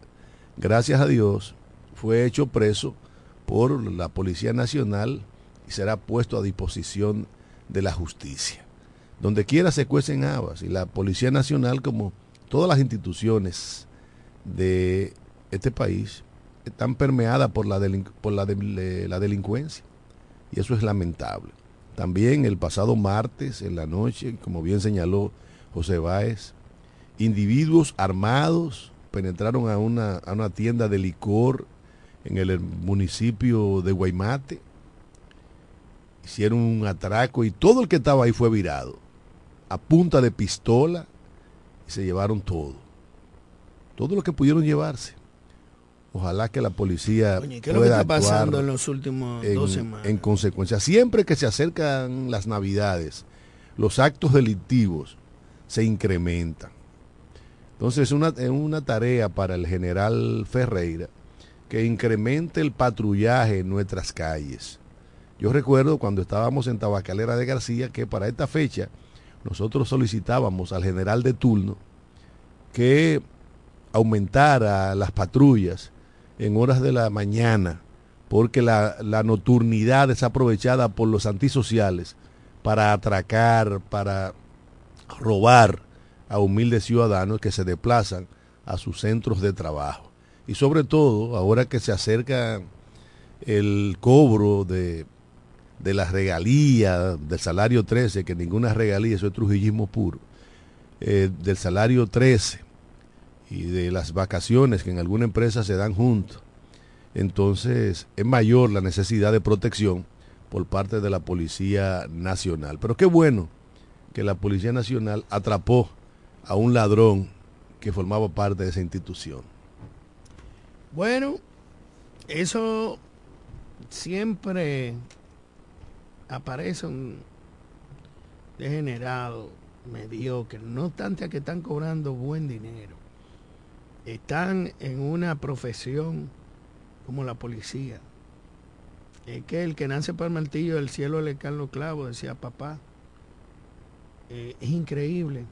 Gracias a Dios, fue hecho preso por la Policía Nacional y será puesto a disposición de la justicia. Donde quiera se cuecen habas y la Policía Nacional, como todas las instituciones de este país, están permeadas por la, por la delincuencia. Y eso es lamentable. También el pasado martes en la noche, como bien señaló José Báez, individuos armados penetraron a una, a una tienda de licor en el municipio de Guaymate, hicieron un atraco y todo el que estaba ahí fue virado, a punta de pistola, y se llevaron todo, todo lo que pudieron llevarse. Ojalá que la policía ¿qué lo que está pasando en los últimos dos semanas? En consecuencia, siempre que se acercan las navidades, los actos delictivos se incrementan. Entonces es una, es una tarea para el general Ferreira que incremente el patrullaje en nuestras calles. Yo recuerdo cuando estábamos en Tabacalera de García que para esta fecha nosotros solicitábamos al general de turno que aumentara las patrullas en horas de la mañana, porque la, nocturnidad es aprovechada por los antisociales para atracar, para robar a humildes ciudadanos que se desplazan a sus centros de trabajo. y sobre todo ahora que se acerca el cobro de, de las regalías, del salario 13, que ninguna regalía, eso es trujillismo puro, eh, del salario 13 y de las vacaciones que en alguna empresa se dan juntos, entonces es mayor la necesidad de protección por parte de la Policía Nacional. Pero qué bueno que la Policía Nacional atrapó a un ladrón que formaba parte de esa institución. Bueno, eso siempre aparece un degenerado, mediocre, no obstante que están cobrando buen dinero. Están en una profesión como la policía. Es que el que nace para el martillo del cielo le caen los clavos, decía papá. Eh, es increíble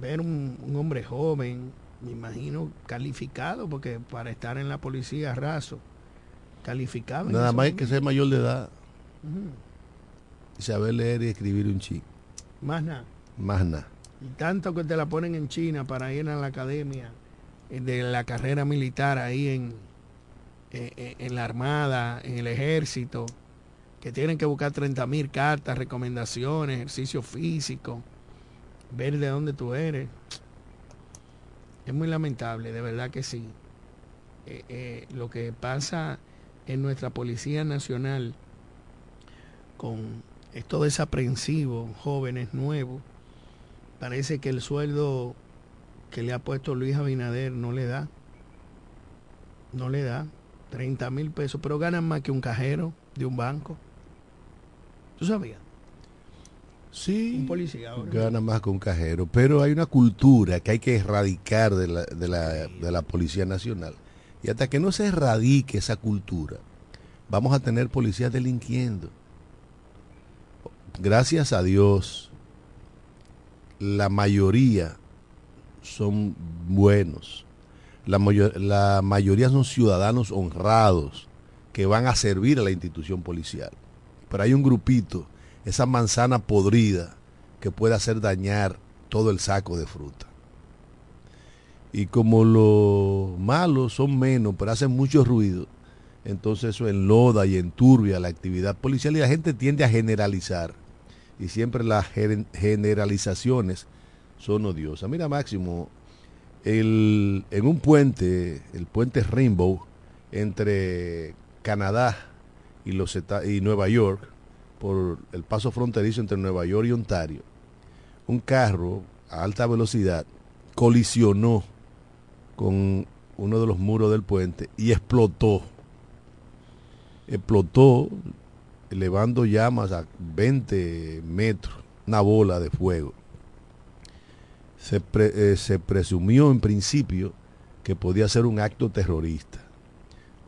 ver un, un, hombre joven, me imagino calificado, porque para estar en la policía raso, calificado. Nada más que ser mayor de edad. Uh -huh. Y saber leer y escribir un chi. Más nada. Más nada. Y tanto que te la ponen en China para ir a la academia de la carrera militar ahí en, en, en la armada, en el ejército, que tienen que buscar 30 mil cartas, recomendaciones, ejercicio físico, ver de dónde tú eres. Es muy lamentable, de verdad que sí. Eh, eh, lo que pasa en nuestra Policía Nacional con esto desaprensivo, jóvenes nuevos, parece que el sueldo que le ha puesto Luis Abinader no le da. No le da 30 mil pesos, pero ganan más que un cajero de un banco. ¿Tú sabías? Sí, un policía ahora. gana más que un cajero, pero hay una cultura que hay que erradicar de la, de la, de la Policía Nacional. Y hasta que no se erradique esa cultura, vamos a tener policías delinquiendo. Gracias a Dios, la mayoría son buenos. La, la mayoría son ciudadanos honrados que van a servir a la institución policial. Pero hay un grupito, esa manzana podrida, que puede hacer dañar todo el saco de fruta. Y como los malos son menos, pero hacen mucho ruido, entonces eso enloda y enturbia la actividad policial y la gente tiende a generalizar. Y siempre las generalizaciones son odiosas. Mira, Máximo, el, en un puente, el puente Rainbow, entre Canadá y, los, y Nueva York, por el paso fronterizo entre Nueva York y Ontario, un carro a alta velocidad colisionó con uno de los muros del puente y explotó. Explotó elevando llamas a 20 metros, una bola de fuego. Se, eh, se presumió en principio que podía ser un acto terrorista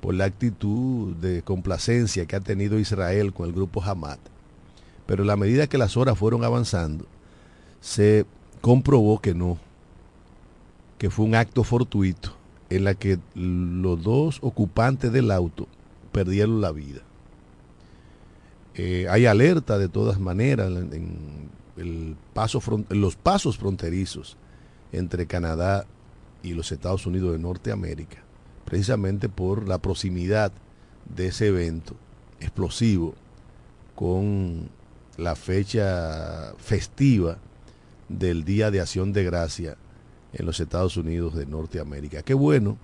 por la actitud de complacencia que ha tenido Israel con el grupo Hamas. Pero a la medida que las horas fueron avanzando, se comprobó que no, que fue un acto fortuito en la que los dos ocupantes del auto perdieron la vida. Eh, hay alerta de todas maneras en, en, los pasos fronterizos entre Canadá y los Estados Unidos de Norteamérica, precisamente por la proximidad de ese evento explosivo con la fecha festiva del Día de Acción de Gracia en los Estados Unidos de Norteamérica. Qué bueno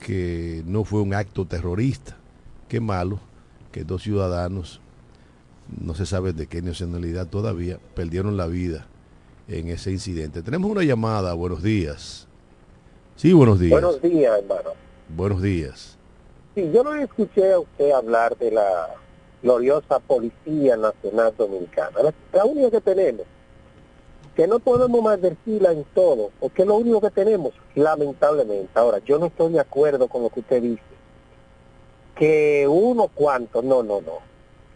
que no fue un acto terrorista, qué malo que dos ciudadanos, no se sabe de qué nacionalidad todavía, perdieron la vida en ese incidente. Tenemos una llamada, buenos días. Sí, buenos días. Buenos días, hermano. Buenos días. Sí, yo no escuché a usted hablar de la gloriosa Policía Nacional Dominicana, la, la única que tenemos que no podemos malvertirla en todo, porque es lo único que tenemos, lamentablemente. Ahora, yo no estoy de acuerdo con lo que usted dice, que unos cuantos, no, no, no.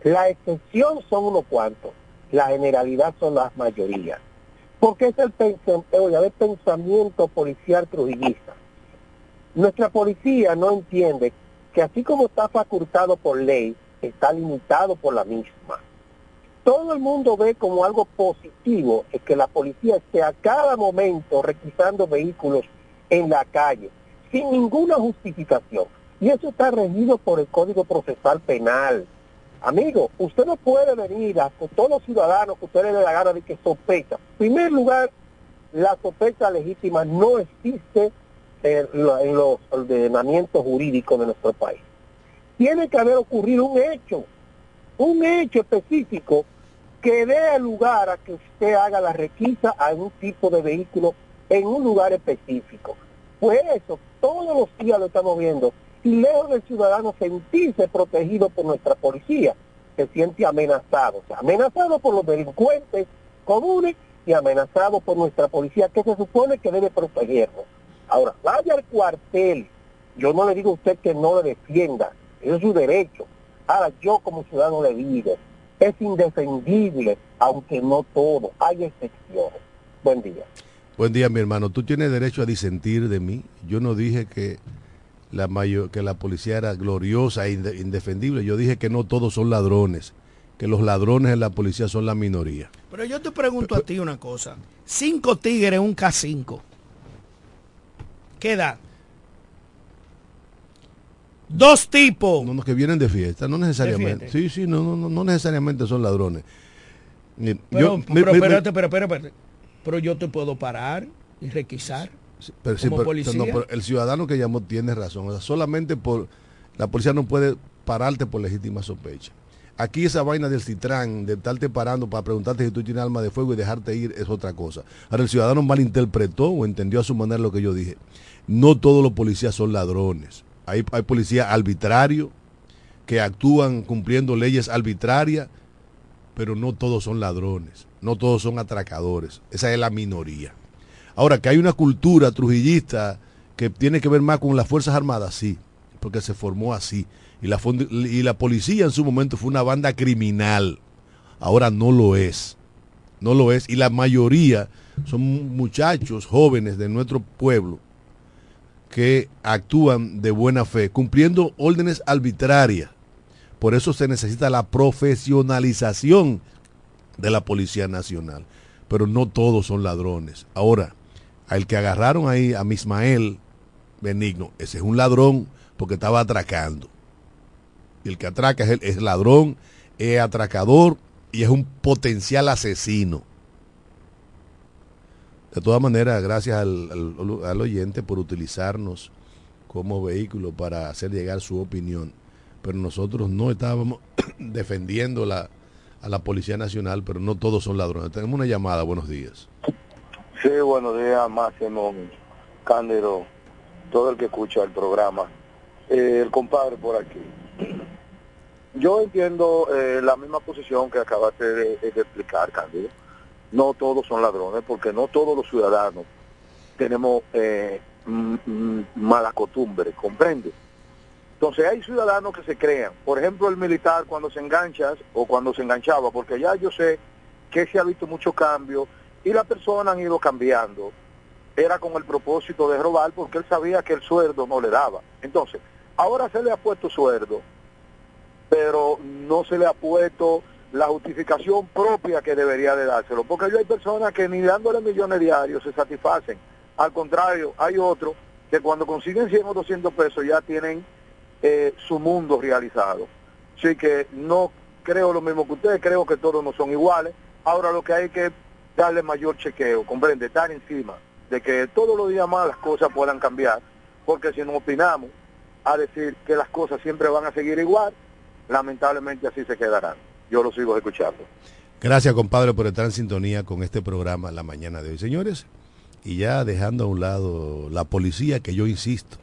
La excepción son unos cuantos, la generalidad son las mayorías. Porque es el, pensamiento, el pensamiento policial trujillista. Nuestra policía no entiende que así como está facultado por ley, está limitado por la misma todo el mundo ve como algo positivo es que la policía esté a cada momento requisando vehículos en la calle. sin ninguna justificación. Y eso está regido por el Código Procesal Penal. Amigo, usted no puede venir a todos los ciudadanos que usted le la gana de que sospecha. En primer lugar, la sospecha legítima no existe en, en los ordenamientos jurídicos de nuestro país. Tiene que haber ocurrido un hecho, un hecho específico que dé lugar a que usted haga la requisa a un tipo de vehículo en un lugar específico. Pues eso, todos los días lo estamos viendo. Lejos del ciudadano sentirse protegido por nuestra policía, se siente amenazado. Amenazado por los delincuentes comunes y amenazado por nuestra policía, que se supone que debe protegernos. Ahora, vaya al cuartel. Yo no le digo a usted que no le defienda, eso es su derecho. Ahora, yo como ciudadano le digo, es indefendible, aunque no todo, hay excepciones. Buen día. Buen día, mi hermano. Tú tienes derecho a disentir de mí. Yo no dije que la, mayor, que la policía era gloriosa e indefendible. Yo dije que no todos son ladrones, que los ladrones en la policía son la minoría. Pero yo te pregunto a ti una cosa. Cinco tigres, un K5. ¿Qué edad? Dos tipos. No, no, que vienen de fiesta, no necesariamente. Sí, sí, no, no, no necesariamente son ladrones. Pero, yo, pero, espérate, pero yo te puedo parar y requisar. Pero, como pero, policía. No, pero el ciudadano que llamó tiene razón. O sea, solamente por la policía no puede pararte por legítima sospecha. Aquí esa vaina del Citrán, de estarte parando para preguntarte si tú tienes alma de fuego y dejarte ir es otra cosa. Ahora el ciudadano malinterpretó o entendió a su manera lo que yo dije. No todos los policías son ladrones. Hay, hay policías arbitrarios que actúan cumpliendo leyes arbitrarias, pero no todos son ladrones, no todos son atracadores. Esa es la minoría. Ahora, que hay una cultura trujillista que tiene que ver más con las Fuerzas Armadas, sí, porque se formó así. Y la, y la policía en su momento fue una banda criminal. Ahora no lo es. No lo es. Y la mayoría son muchachos jóvenes de nuestro pueblo que actúan de buena fe, cumpliendo órdenes arbitrarias. Por eso se necesita la profesionalización de la Policía Nacional. Pero no todos son ladrones. Ahora, al que agarraron ahí, a Mismael Benigno, ese es un ladrón porque estaba atracando. Y el que atraca es, el, es ladrón, es atracador y es un potencial asesino. De todas maneras, gracias al, al, oyente por utilizarnos como vehículo para hacer llegar su opinión. Pero nosotros no estábamos defendiendo a la Policía Nacional, pero no todos son ladrones. Tenemos una llamada, buenos días. Sí, buenos días, Máximo Cándido, todo el que escucha el programa. Eh, el compadre por aquí. Yo entiendo eh, la misma posición que acabaste de, explicar, Cándido no todos son ladrones, porque no todos los ciudadanos tenemos eh, mala costumbre, ¿comprende? Entonces hay ciudadanos que se crean, por ejemplo el militar cuando se engancha o cuando se enganchaba, porque ya yo sé que se ha visto mucho cambio y las personas han ido cambiando. Era con el propósito de robar porque él sabía que el sueldo no le daba. Entonces, ahora se le ha puesto sueldo, pero no se le ha puesto la justificación propia que debería de dárselo, porque hay personas que ni dándole millones diarios se satisfacen, al contrario, hay otros que cuando consiguen 100 o 200 pesos ya tienen eh, su mundo realizado. Así que no creo lo mismo que ustedes, creo que todos no son iguales, ahora lo que hay que darle mayor chequeo, comprende, estar encima de que todos los días más las cosas puedan cambiar, porque si no opinamos a decir que las cosas siempre van a seguir igual, lamentablemente así se quedarán yo lo sigo escuchando. Gracias, compadre, por estar en sintonía con este programa la mañana de hoy. Señores, y ya dejando a un lado la policía, que yo insisto,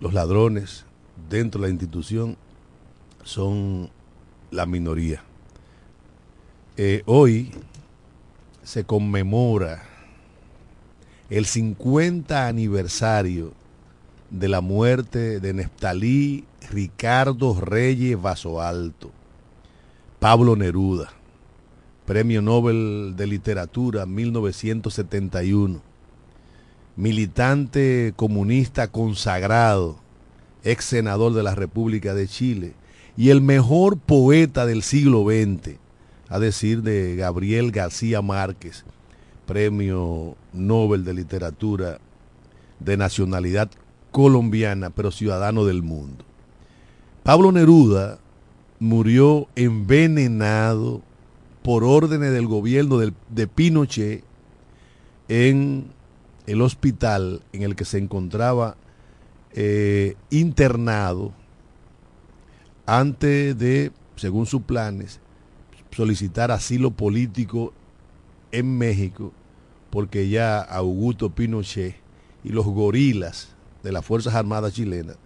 los ladrones dentro de la institución son la minoría. Eh, hoy se conmemora el 50 aniversario de la muerte de Neftalí Ricardo Reyes Vaso Alto Pablo Neruda, Premio Nobel de Literatura 1971, militante comunista consagrado, ex senador de la República de Chile y el mejor poeta del siglo XX, a decir de Gabriel García Márquez, Premio Nobel de Literatura de nacionalidad colombiana, pero ciudadano del mundo. Pablo Neruda murió envenenado por órdenes del gobierno de Pinochet en el hospital en el que se encontraba eh, internado antes de, según sus planes, solicitar asilo político en México, porque ya Augusto Pinochet y los gorilas de las Fuerzas Armadas chilenas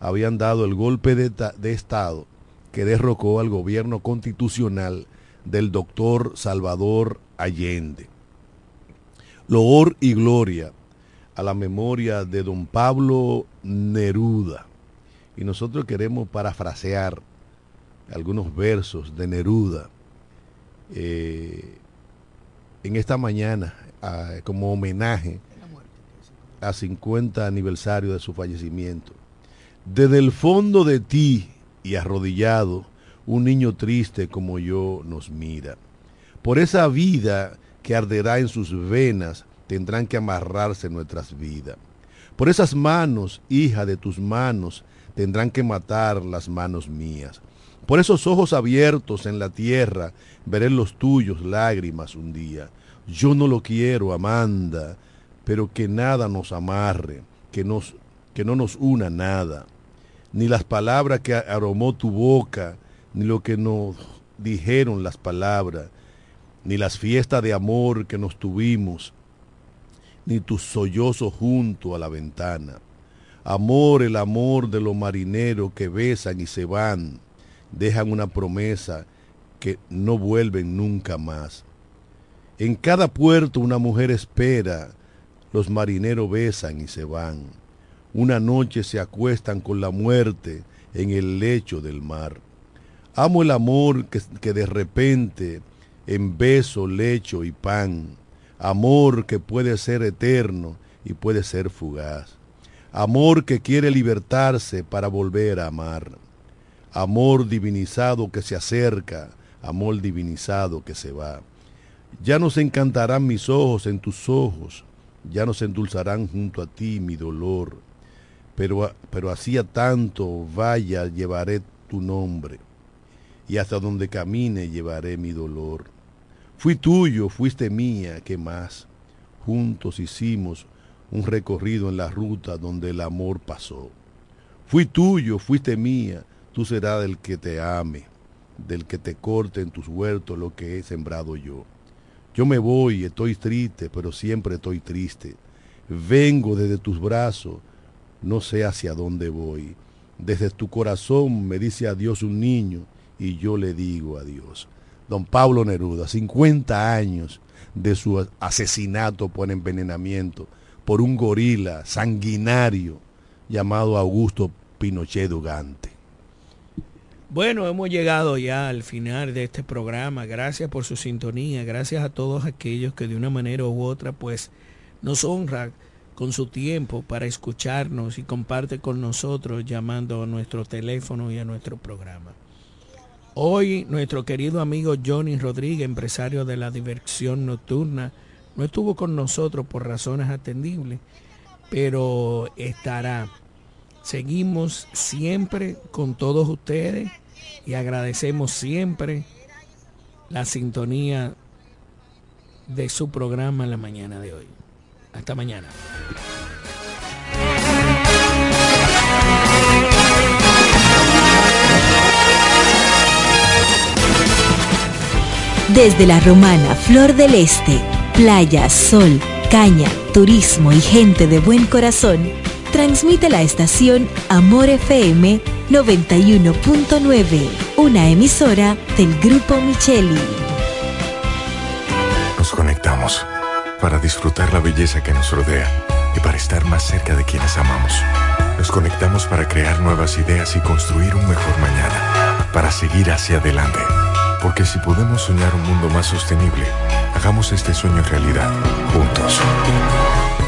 habían dado el golpe de, Estado que derrocó al gobierno constitucional del doctor Salvador Allende. Loor y gloria a la memoria de don Pablo Neruda. Y nosotros queremos parafrasear algunos versos de Neruda eh, en esta mañana como homenaje a 50 aniversario de su fallecimiento. Desde el fondo de ti y arrodillado, un niño triste como yo nos mira. Por esa vida que arderá en sus venas, tendrán que amarrarse nuestras vidas. Por esas manos, hija de tus manos, tendrán que matar las manos mías. Por esos ojos abiertos en la tierra, veré los tuyos lágrimas un día. Yo no lo quiero, Amanda, pero que nada nos amarre, que, que no nos una nada. Ni las palabras que aromó tu boca, ni lo que nos dijeron las palabras, ni las fiestas de amor que nos tuvimos, ni tus sollozos junto a la ventana. Amor, el amor de los marineros que besan y se van, dejan una promesa que no vuelven nunca más. En cada puerto una mujer espera, los marineros besan y se van. Una noche se acuestan con la muerte en el lecho del mar. Amo el amor que, que de repente en beso, lecho y pan, amor que puede ser eterno y puede ser fugaz, amor que quiere libertarse para volver a amar, amor divinizado que se acerca, amor divinizado que se va. Ya nos encantarán mis ojos en tus ojos, ya nos endulzarán junto a ti mi dolor, pero, pero hacía tanto vaya llevaré tu nombre, y hasta donde camine llevaré mi dolor Fui tuyo, fuiste mía, ¿qué más? Juntos hicimos un recorrido en la ruta donde el amor pasó. Fui tuyo, fuiste mía, tú serás del que te ame, del que te corte en tus huertos lo que he sembrado yo. Yo me voy, estoy triste, pero siempre estoy triste. Vengo desde tus brazos, no sé hacia dónde voy. Desde tu corazón me dice adiós un niño y yo le digo adiós don Pablo Neruda, 50 años de su asesinato por envenenamiento por un gorila sanguinario llamado Augusto Pinochet Dugante. Bueno, hemos llegado ya al final de este programa. Gracias por su sintonía. Gracias a todos aquellos que de una manera u otra pues nos honran con su tiempo para escucharnos y comparte con nosotros llamando a nuestro teléfono y a nuestro programa. Hoy nuestro querido amigo Johnny Rodríguez, empresario de la diversión nocturna, no estuvo con nosotros por razones atendibles, pero estará. Seguimos siempre con todos ustedes y agradecemos siempre la sintonía de su programa en la mañana de hoy. Hasta mañana. Desde la romana Flor del Este, playa, sol, caña, turismo y gente de buen corazón, transmite la estación Amor FM 91.9, una emisora del Grupo Micheli. Nos conectamos para disfrutar la belleza que nos rodea y para estar más cerca de quienes amamos. Nos conectamos para crear nuevas ideas y construir un mejor mañana, para seguir hacia adelante porque si podemos soñar un mundo más sostenible, hagamos este sueño realidad, juntos.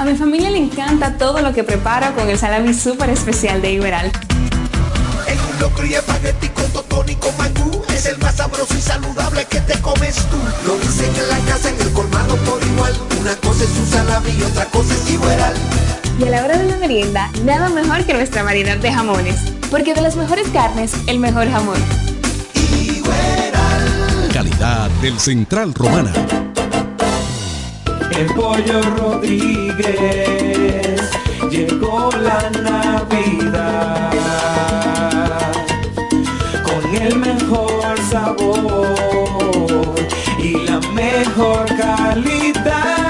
A mi familia le encanta todo lo que preparo con el salami súper especial de Iberal. En un locro y espagueti con totón y con mangú Es el más sabroso y saludable que te comes tú Lo dicen en la casa, en el colmado por igual Una cosa es su salami y otra cosa es Iberal Y a la hora de la merienda, nada mejor que nuestra variedad de jamones. Porque de las mejores carnes, el mejor jamón. Calidad del Central Romana. El pollo Rodríguez llegó la Navidad con el mejor sabor y la mejor calidad.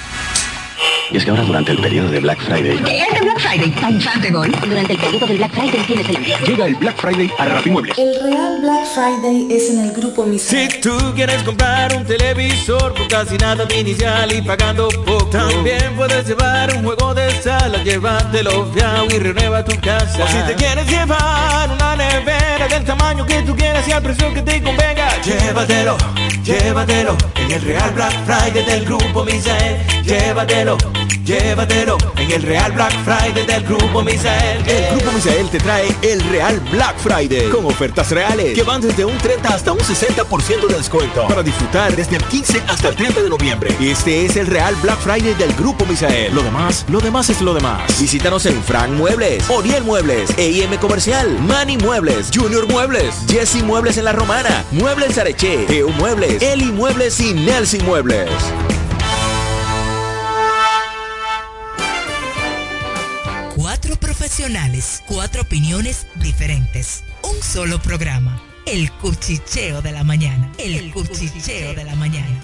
Y es que ahora durante el periodo de Black Friday... Este Black Friday, Infante Gol. Durante el periodo del Black Friday tienes el. Llega el Black Friday a Rapimuebles. El real Black Friday es en el grupo Misael. Si tú quieres comprar un televisor por casi nada de inicial y pagando poco, también puedes llevar un juego de sala, llévatelo fiao y renueva tu casa. O si te quieres llevar una nevera del tamaño que tú quieras y al precio que te convenga, llévatelo, llévatelo en el real Black Friday del grupo Misael. Llévatelo, Llévatelo en el Real Black Friday del Grupo Misael. El Grupo Misael te trae el Real Black Friday con ofertas reales que van desde un 30 hasta un 60% de descuento para disfrutar desde el 15 hasta el 30 de noviembre. Este es el Real Black Friday del Grupo Misael. Lo demás, lo demás es lo demás. Visítanos en Frank Muebles, Oriel Muebles, EIM Comercial, Manny Muebles, Junior Muebles, Jesse Muebles en La Romana, Muebles Areche, EU Muebles, Eli Muebles y Nelson Muebles. Profesionales, cuatro opiniones diferentes. Un solo programa. El cuchicheo de la mañana. El, cuchicheo de la mañana.